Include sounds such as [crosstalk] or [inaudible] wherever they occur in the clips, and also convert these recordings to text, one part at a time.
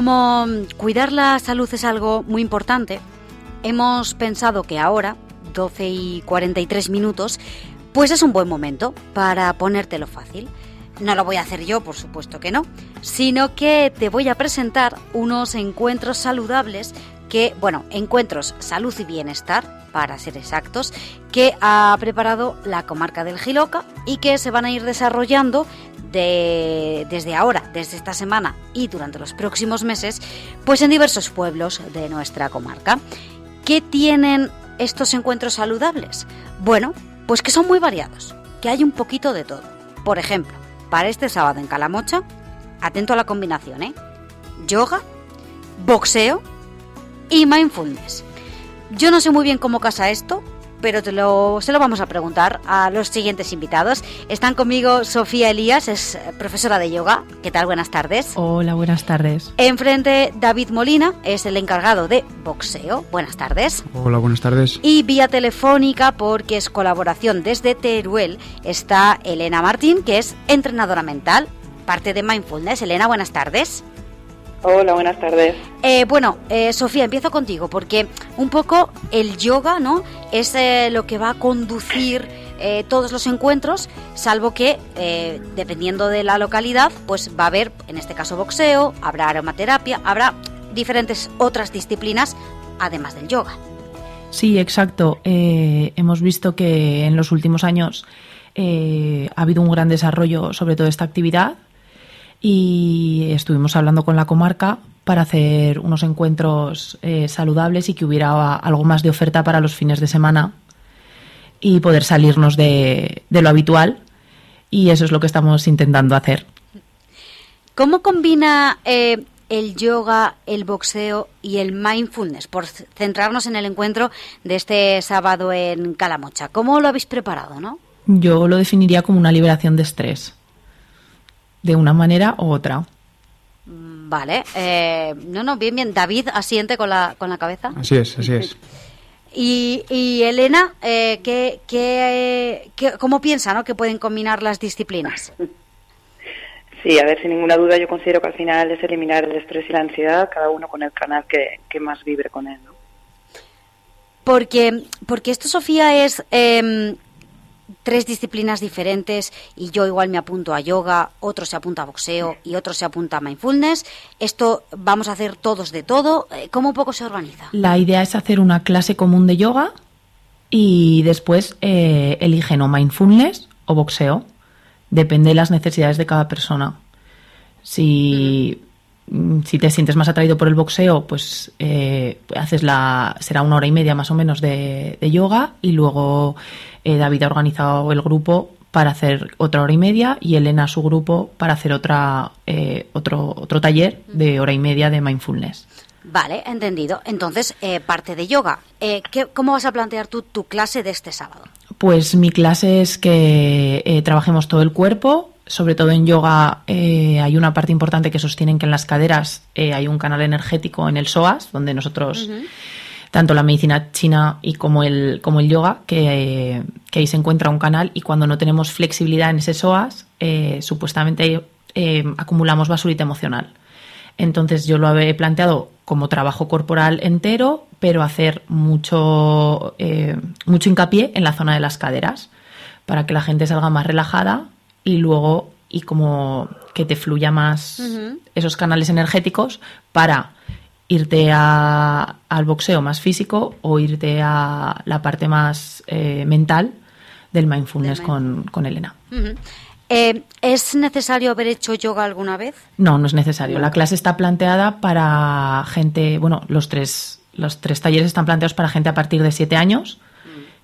como cuidar la salud es algo muy importante, hemos pensado que ahora, 12 y 43 minutos, pues es un buen momento para ponértelo fácil. No lo voy a hacer yo, por supuesto que no, sino que te voy a presentar unos encuentros saludables que, bueno, encuentros salud y bienestar, para ser exactos, que ha preparado la comarca del Giloca y que se van a ir desarrollando de, desde ahora, desde esta semana y durante los próximos meses, pues en diversos pueblos de nuestra comarca. ¿Qué tienen estos encuentros saludables? Bueno, pues que son muy variados, que hay un poquito de todo. Por ejemplo, para este sábado en Calamocha, atento a la combinación, ¿eh? Yoga, boxeo y mindfulness. Yo no sé muy bien cómo casa esto, pero te lo, se lo vamos a preguntar a los siguientes invitados. Están conmigo Sofía Elías, es profesora de yoga. ¿Qué tal? Buenas tardes. Hola, buenas tardes. Enfrente David Molina, es el encargado de boxeo. Buenas tardes. Hola, buenas tardes. Y vía telefónica, porque es colaboración desde Teruel, está Elena Martín, que es entrenadora mental, parte de Mindfulness. Elena, buenas tardes. Hola, buenas tardes. Eh, bueno, eh, Sofía, empiezo contigo porque un poco el yoga, ¿no? Es eh, lo que va a conducir todos los encuentros, salvo que dependiendo de la localidad, pues va a haber, en este caso, boxeo, habrá aromaterapia, habrá diferentes otras disciplinas además del yoga. Sí, exacto. hemos visto que en los últimos años ha habido un gran desarrollo sobre toda esta actividad y estuvimos hablando con la comarca para hacer unos encuentros eh, saludables y que hubiera algo más de oferta para los fines de semana y poder salirnos de, lo habitual y eso es lo que estamos intentando hacer. ¿Cómo combina eh, el yoga, el boxeo y el mindfulness? Por centrarnos en el encuentro de este sábado en Calamocha. ¿Cómo lo habéis preparado, no? Yo lo definiría como una liberación de estrés de una manera u otra. Vale, eh, no, no, bien, bien. David asiente con la, con la cabeza. Así es, así es. [laughs] Y, y Elena, eh, ¿qué, qué, cómo piensa ¿no? que pueden combinar las disciplinas? [laughs] Sí, a ver, sin ninguna duda yo considero que al final es eliminar el estrés y la ansiedad, cada uno con el canal que, que más vibre con él. ¿no? Porque, porque esto, Sofía, es eh, tres disciplinas diferentes y yo igual me apunto a yoga, otro se apunta a boxeo y otro se apunta a mindfulness. Esto vamos a hacer todos de todo. Eh, ¿Cómo un poco se organiza? La idea es hacer una clase común de yoga y después eh, eligen o mindfulness o boxeo. Depende de las necesidades de cada persona. Si, si te sientes más atraído por el boxeo, pues eh, haces la será una hora y media más o menos de, de yoga y luego eh, David ha organizado el grupo para hacer otra hora y media y Elena su grupo para hacer otra eh, otro otro taller de hora y media de mindfulness. Vale, entendido. Entonces, eh, parte de yoga. ¿Cómo vas a plantear tú tu clase de este sábado? Pues mi clase es que trabajemos todo el cuerpo. Sobre todo en yoga hay una parte importante que sostienen que en las caderas hay un canal energético en el psoas, donde nosotros tanto la medicina china y como el, como el yoga, que, ahí se encuentra un canal y cuando no tenemos flexibilidad en ese psoas, eh, supuestamente eh, acumulamos basurita emocional. Entonces yo lo he planteado como trabajo corporal entero, pero hacer mucho, eh, mucho hincapié en la zona de las caderas para que la gente salga más relajada y luego y como que te fluya más esos canales energéticos para irte a, al boxeo más físico o irte a la parte más eh, mental del mindfulness con, con, Elena. Eh, ¿Es necesario haber hecho yoga alguna vez? No, no es necesario. La clase está planteada para gente, bueno, los tres, los tres talleres están planteados para gente a partir de siete años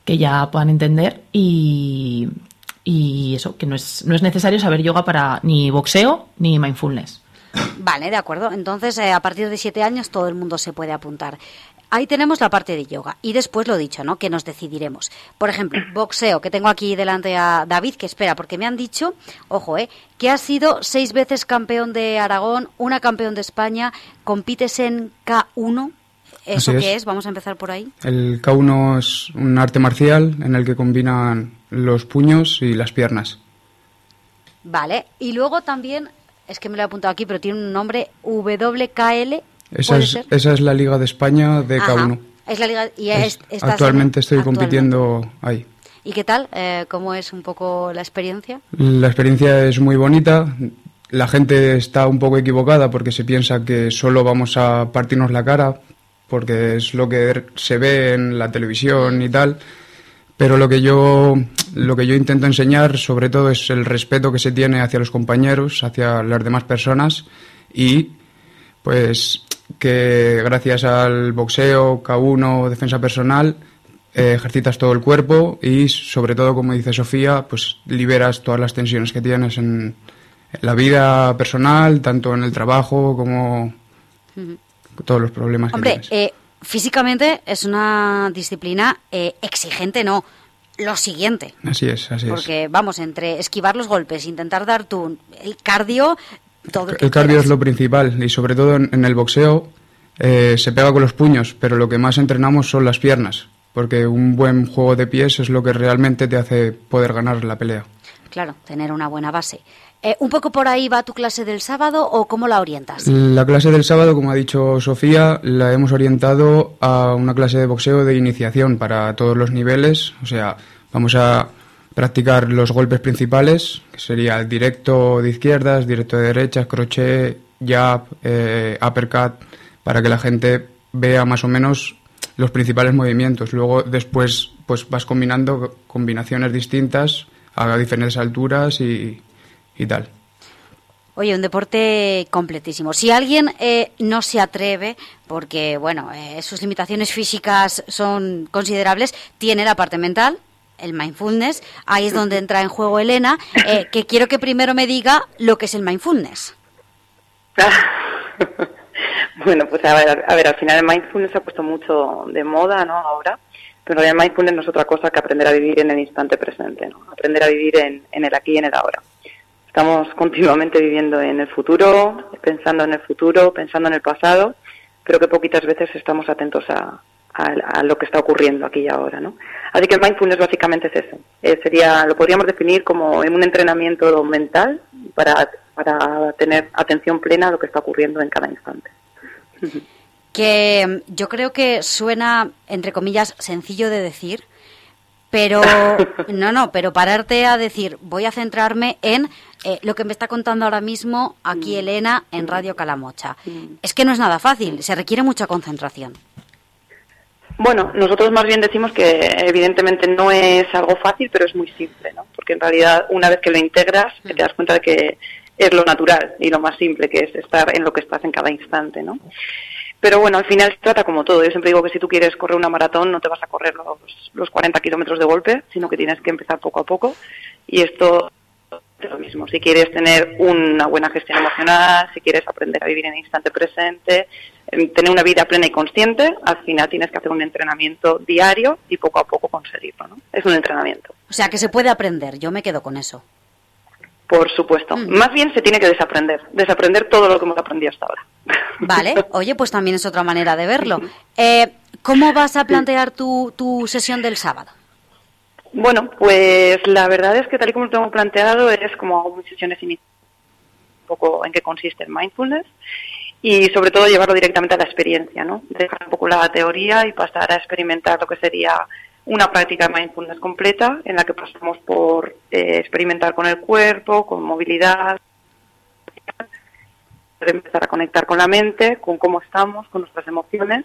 que ya puedan entender y, y eso, que no es, no es necesario saber yoga para ni boxeo ni mindfulness. Vale, de acuerdo. Entonces, eh, a partir de siete años todo el mundo se puede apuntar. Ahí tenemos la parte de yoga. Y después lo dicho, ¿no? Que nos decidiremos. Por ejemplo, [clears throat] boxeo, que tengo aquí delante a David, que espera, porque me han dicho, ojo, ¿eh? Que has sido seis veces campeón de Aragón, una campeón de España, compites en K1. ¿Eso qué es. Vamos a empezar por ahí. El K1 es un arte marcial en el que combinan los puños y las piernas. Vale. Y luego también es que me lo he apuntado aquí, pero tiene un nombre WKL. Esa, es, esa es la Liga de España de K1. Es la liga y actualmente estoy compitiendo ahí. ¿Y qué tal? Eh, ¿Cómo es un poco la experiencia? La experiencia es muy bonita. La gente está un poco equivocada porque se piensa que solo vamos a partirnos la cara, porque es lo que se ve en la televisión y tal. Pero lo que yo lo que yo intento enseñar sobre todo es el respeto que se tiene hacia los compañeros, hacia las demás personas y pues que gracias al boxeo, K1, defensa personal, eh, ejercitas todo el cuerpo y sobre todo, como dice Sofía, pues liberas todas las tensiones que tienes en, la vida personal, tanto en el trabajo como todos los problemas Hombre, que tienes. Eh, físicamente es una disciplina eh, exigente, no. Lo siguiente. Así es, así es. Porque, vamos, entre esquivar los golpes, intentar dar tu el cardio, todo el, cardio es lo principal y sobre todo en, el boxeo se pega con los puños, pero lo que más entrenamos son las piernas porque un buen juego de pies es lo que realmente te hace poder ganar la pelea. Claro, tener una buena base. Eh, ¿Un poco por ahí va tu clase del sábado o cómo la orientas? La clase del sábado, como ha dicho Sofía, la hemos orientado a una clase de boxeo de iniciación para todos los niveles. O sea, vamos a practicar los golpes principales, que sería el directo de izquierdas, directo de derechas, crochet, jab, eh, uppercut, para que la gente vea más o menos los principales movimientos. Luego después pues vas combinando combinaciones distintas a diferentes alturas y, tal. Oye, un deporte completísimo. Si alguien eh, no se atreve, porque bueno, eh, sus limitaciones físicas son considerables, tiene la parte mental, el mindfulness. Ahí es donde entra en juego Elena, eh, [laughs] que quiero que primero me diga lo que es el mindfulness. [laughs] Bueno, pues a ver, a ver, al final el mindfulness se ha puesto mucho de moda, ¿no? Ahora, pero el mindfulness no es otra cosa que aprender a vivir en el instante presente, ¿no? Aprender a vivir en, en el aquí y en el ahora. Estamos continuamente viviendo en el futuro, pensando en el futuro, pensando en el pasado, pero que poquitas veces estamos atentos a, a, lo que está ocurriendo aquí y ahora, ¿no? Así que el mindfulness básicamente es eso. Eh, sería, lo podríamos definir como un entrenamiento mental para, para tener atención plena a lo que está ocurriendo en cada instante que mm, yo creo que suena, entre comillas, sencillo de decir, pero [laughs] no, no, pero pararte a decir, voy a centrarme en eh, lo que me está contando ahora mismo aquí mm. Elena en Radio Calamocha. Mm. Es que no es nada fácil, se requiere mucha concentración. Bueno, nosotros más bien decimos que evidentemente no es algo fácil, pero es muy simple, ¿no? Porque en realidad una vez que lo integras, te das cuenta de que es lo natural y lo más simple, que es estar en lo que estás en cada instante, ¿no? Pero bueno, al final se trata como todo. Yo siempre digo que si tú quieres correr una maratón, no te vas a correr los, los 40 kilómetros de golpe, sino que tienes que empezar poco a poco. Y esto es lo mismo. Si quieres tener una buena gestión emocional, si quieres aprender a vivir en el instante presente, em, tener una vida plena y consciente, al final tienes que hacer un entrenamiento diario y poco a poco conseguirlo. ¿no? Es un entrenamiento. O sea, que se puede aprender. Yo me quedo con eso. Por supuesto. Mm. Más bien se tiene que desaprender, desaprender todo lo que hemos aprendido hasta ahora. [laughs] Vale, oye, pues también es otra manera de verlo. [laughs] Eh, ¿Cómo vas a plantear tu, tu sesión del sábado? Bueno, pues la verdad es que tal y como lo tengo planteado es como hago mis sesiones iniciales, un poco en qué consiste el mindfulness y sobre todo llevarlo directamente a la experiencia, ¿no? Dejar un poco la teoría y pasar a experimentar lo que sería una práctica de mindfulness completa en la que pasamos por eh, experimentar con el cuerpo, con movilidad, empezar a conectar con la mente, con cómo estamos, con nuestras emociones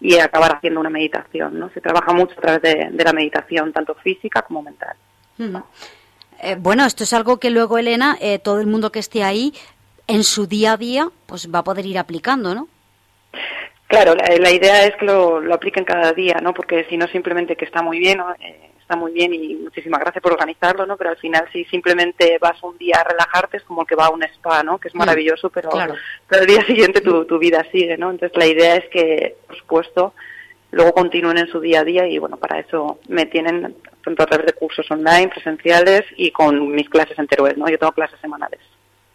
y acabar haciendo una meditación. ¿no? Se trabaja mucho a través de, la meditación, tanto física como mental. Eh, bueno, esto es algo que luego, Elena, eh, todo el mundo que esté ahí, en su día a día, pues va a poder ir aplicando, ¿no? Claro, la, idea es que lo, lo, apliquen cada día, ¿no? Porque si no simplemente que está muy bien, eh, está muy bien y muchísimas gracias por organizarlo, ¿no? Pero al final si simplemente vas un día a relajarte es como el que va a un spa, ¿no? Que es mm, maravilloso, pero, pero al día siguiente tu, tu vida sigue, ¿no? Entonces la idea es que, por supuesto, luego continúen en su día a día y bueno, para eso me tienen tanto a través de cursos online, presenciales y con mis clases en Teruel, ¿no? Yo tengo clases semanales.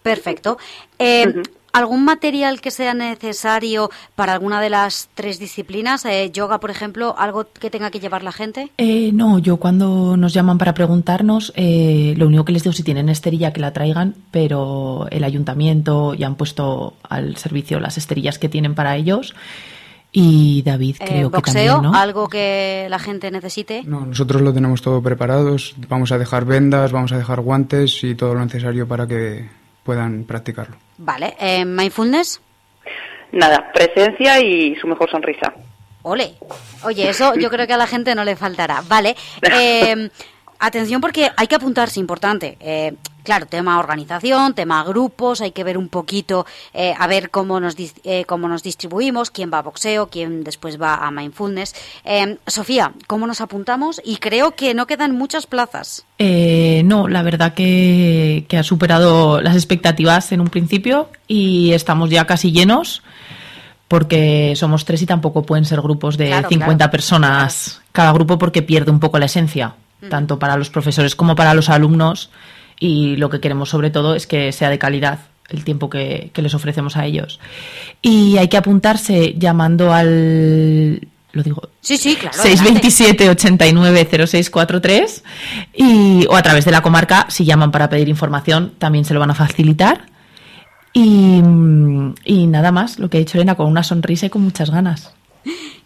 Perfecto. Eh, ¿Algún material que sea necesario para alguna de las tres disciplinas? Eh, yoga, por ejemplo, algo que tenga que llevar la gente. Eh, no, yo cuando nos llaman para preguntarnos, eh, lo único que les digo si tienen esterilla que la traigan, pero el ayuntamiento ya han puesto al servicio las esterillas que tienen para ellos. Y David creo que también, ¿no? algo que la gente necesite. No, nosotros lo tenemos todo preparados. Vamos a dejar vendas, vamos a dejar guantes y todo lo necesario para que puedan practicarlo. Vale, eh, mindfulness. Nada, presencia y su mejor sonrisa. Ole. Oye, eso yo creo que a la gente no le faltará. Vale. [laughs] Eh, atención porque hay que apuntarse, importante. Eh, claro, tema organización, tema grupos, hay que ver un poquito, eh, a ver cómo nos, eh, cómo nos distribuimos, quién va a boxeo, quién después va a mindfulness. Eh, Sofía, ¿cómo nos apuntamos? Y creo que no quedan muchas plazas. Eh, no, la verdad que, que ha superado las expectativas en un principio y estamos ya casi llenos porque somos tres y tampoco pueden ser grupos de Claro, 50 claro. personas cada grupo porque pierde un poco la esencia, tanto para los profesores como para los alumnos y lo que queremos sobre todo es que sea de calidad el tiempo que, que les ofrecemos a ellos. Y hay que apuntarse llamando al... Lo digo, Sí, sí, claro. 627 89 0643 y o a través de la comarca si llaman para pedir información también se lo van a facilitar y, y nada más lo que ha dicho Elena con una sonrisa y con muchas ganas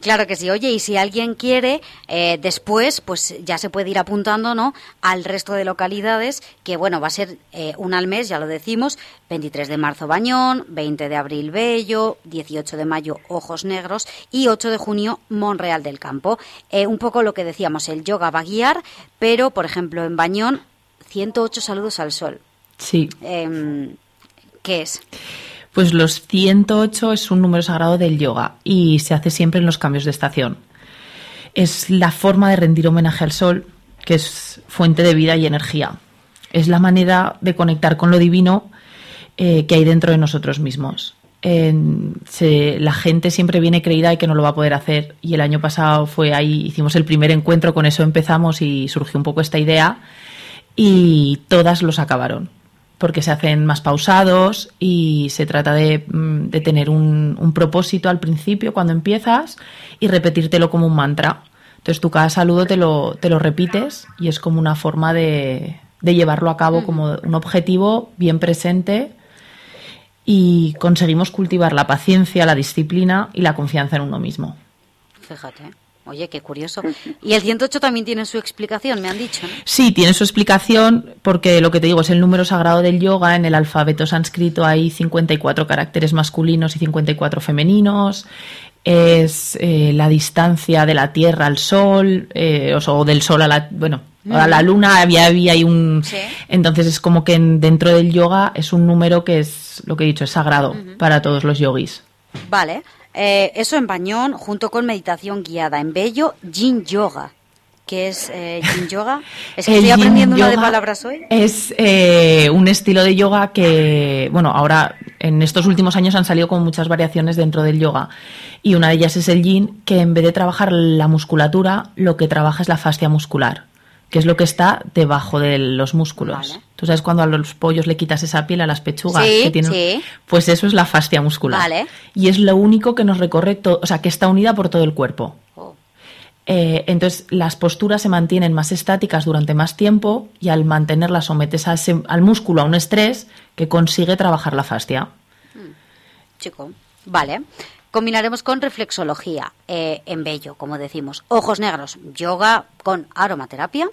Claro que sí. Oye, y si alguien quiere, eh, después, pues ya se puede ir apuntando, ¿no? Al resto de localidades, que bueno, va a ser eh, una al mes, ya lo decimos. 23 de marzo Bañón, 20 de abril Bello, 18 de mayo Ojos Negros y 8 de junio Monreal del Campo. Eh, un poco lo que decíamos, el yoga va a guiar, pero por ejemplo en Bañón, 108 saludos al sol. sí Em, ¿Qué es? Pues los 108 es un número sagrado del yoga y se hace siempre en los cambios de estación. Es la forma de rendir homenaje al sol que es fuente de vida y energía. Es la manera de conectar con lo divino eh, que hay dentro de nosotros mismos. La gente siempre viene creída de que no lo va a poder hacer. Y el año pasado fue ahí, hicimos el primer encuentro, con eso empezamos y surgió un poco esta idea y todas los acabaron porque se hacen más pausados y se trata de, mm, de tener un, un propósito al principio cuando empiezas y repetírtelo como un mantra. Entonces tú cada saludo te lo, te lo repites y es como una forma de, de llevarlo a cabo como un objetivo bien presente y conseguimos cultivar la paciencia, la disciplina y la confianza en uno mismo. Fíjate. Oye, qué curioso. Y el 108 también tiene su explicación, me han dicho. ¿no? Sí, tiene su explicación porque lo que te digo es el número sagrado del yoga. En el alfabeto sánscrito hay 54 caracteres masculinos y 54 femeninos. Es eh, la distancia de la Tierra al Sol, eh, o, del Sol a la, bueno, a la Luna. Había, había ahí un. Sí. Entonces es como que en- dentro del yoga es un número que es lo que he dicho, es sagrado para todos los yogis. Vale. Eh, eso en Bañón, junto con meditación guiada en Bello, Yin Yoga. ¿Qué es eh, Yin Yoga? [laughs] Es que estoy aprendiendo una de palabras hoy. Es eh, un estilo de yoga que, bueno, ahora en estos últimos años han salido con muchas variaciones dentro del yoga. Y una de ellas es el yin, que en vez de trabajar la musculatura, lo que trabaja es la fascia muscular, que es lo que está debajo de los músculos. Vale. Tú sabes cuando a los pollos le quitas esa piel a las pechugas Sí, que tienen, sí. pues eso es la fascia muscular. Vale. Y es lo único que nos recorre, to- o sea, que está unida por todo el cuerpo. Oh, Eh, entonces, las posturas se mantienen más estáticas durante más tiempo y al mantenerlas sometes a ese- al músculo a un estrés que consigue trabajar la fascia. chico. Vale. Combinaremos con reflexología eh, en Bello, como decimos. Ojos negros, yoga con aromaterapia.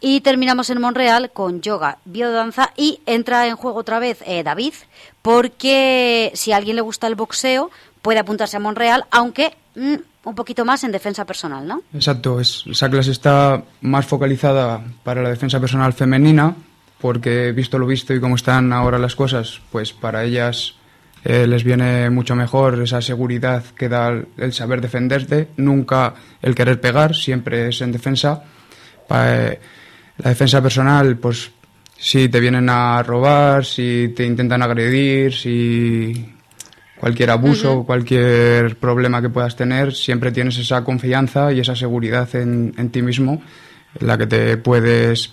Y terminamos en Monreal con yoga, biodanza y entra en juego otra vez eh, David, porque si a alguien le gusta el boxeo, puede apuntarse a Monreal, aunque mm, un poquito más en defensa personal, ¿no? Exacto, es, esa clase está más focalizada para la defensa personal femenina, porque visto lo visto y cómo están ahora las cosas, pues para ellas eh, les viene mucho mejor esa seguridad que da el, saber defenderte, nunca el querer pegar, siempre es en defensa. Pa- eh, la defensa personal, pues si te vienen a robar, si te intentan agredir, si cualquier abuso, cualquier problema que puedas tener, siempre tienes esa confianza y esa seguridad en, en ti mismo, en la que te puedes,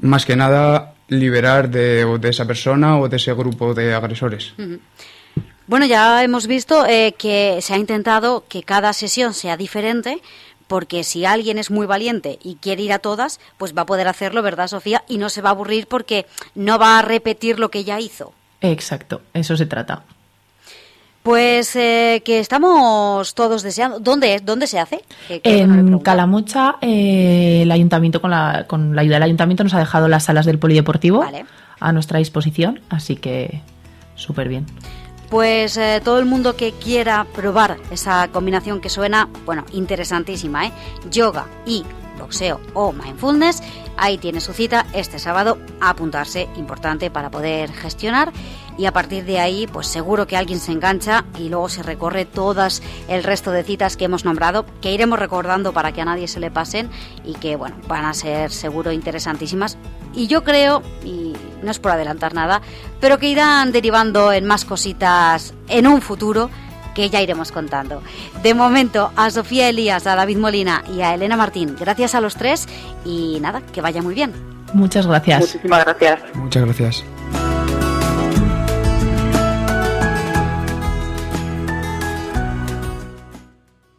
más que nada, liberar de, de esa persona o de ese grupo de agresores. Bueno, ya hemos visto eh, que se ha intentado que cada sesión sea diferente, porque si alguien es muy valiente y quiere ir a todas, pues va a poder hacerlo, ¿verdad, Sofía? Y no se va a aburrir porque no va a repetir lo que ya hizo. Exacto, eso se trata. Pues eh, que estamos todos deseando. ¿Dónde, dónde se hace? en Calamocha, eh, el ayuntamiento, con la, con la ayuda del ayuntamiento, nos ha dejado las salas del polideportivo a nuestra disposición, así que súper bien. Pues eh, todo el mundo que quiera probar esa combinación que suena, bueno, interesantísima, ¿eh? Yoga y boxeo o mindfulness, ahí tiene su cita este sábado a apuntarse, importante para poder gestionar y a partir de ahí pues seguro que alguien se engancha y luego se recorre todas el resto de citas que hemos nombrado, que iremos recordando para que a nadie se le pasen y que bueno, van a ser seguro interesantísimas y yo creo, y no es por adelantar nada, pero que irán derivando en más cositas en un futuro que ya iremos contando. De momento, a Sofía Elías, a David Molina y a Elena Martín, gracias a los tres y nada, que vaya muy bien. Muchas gracias. Muchísimas gracias. Muchas gracias.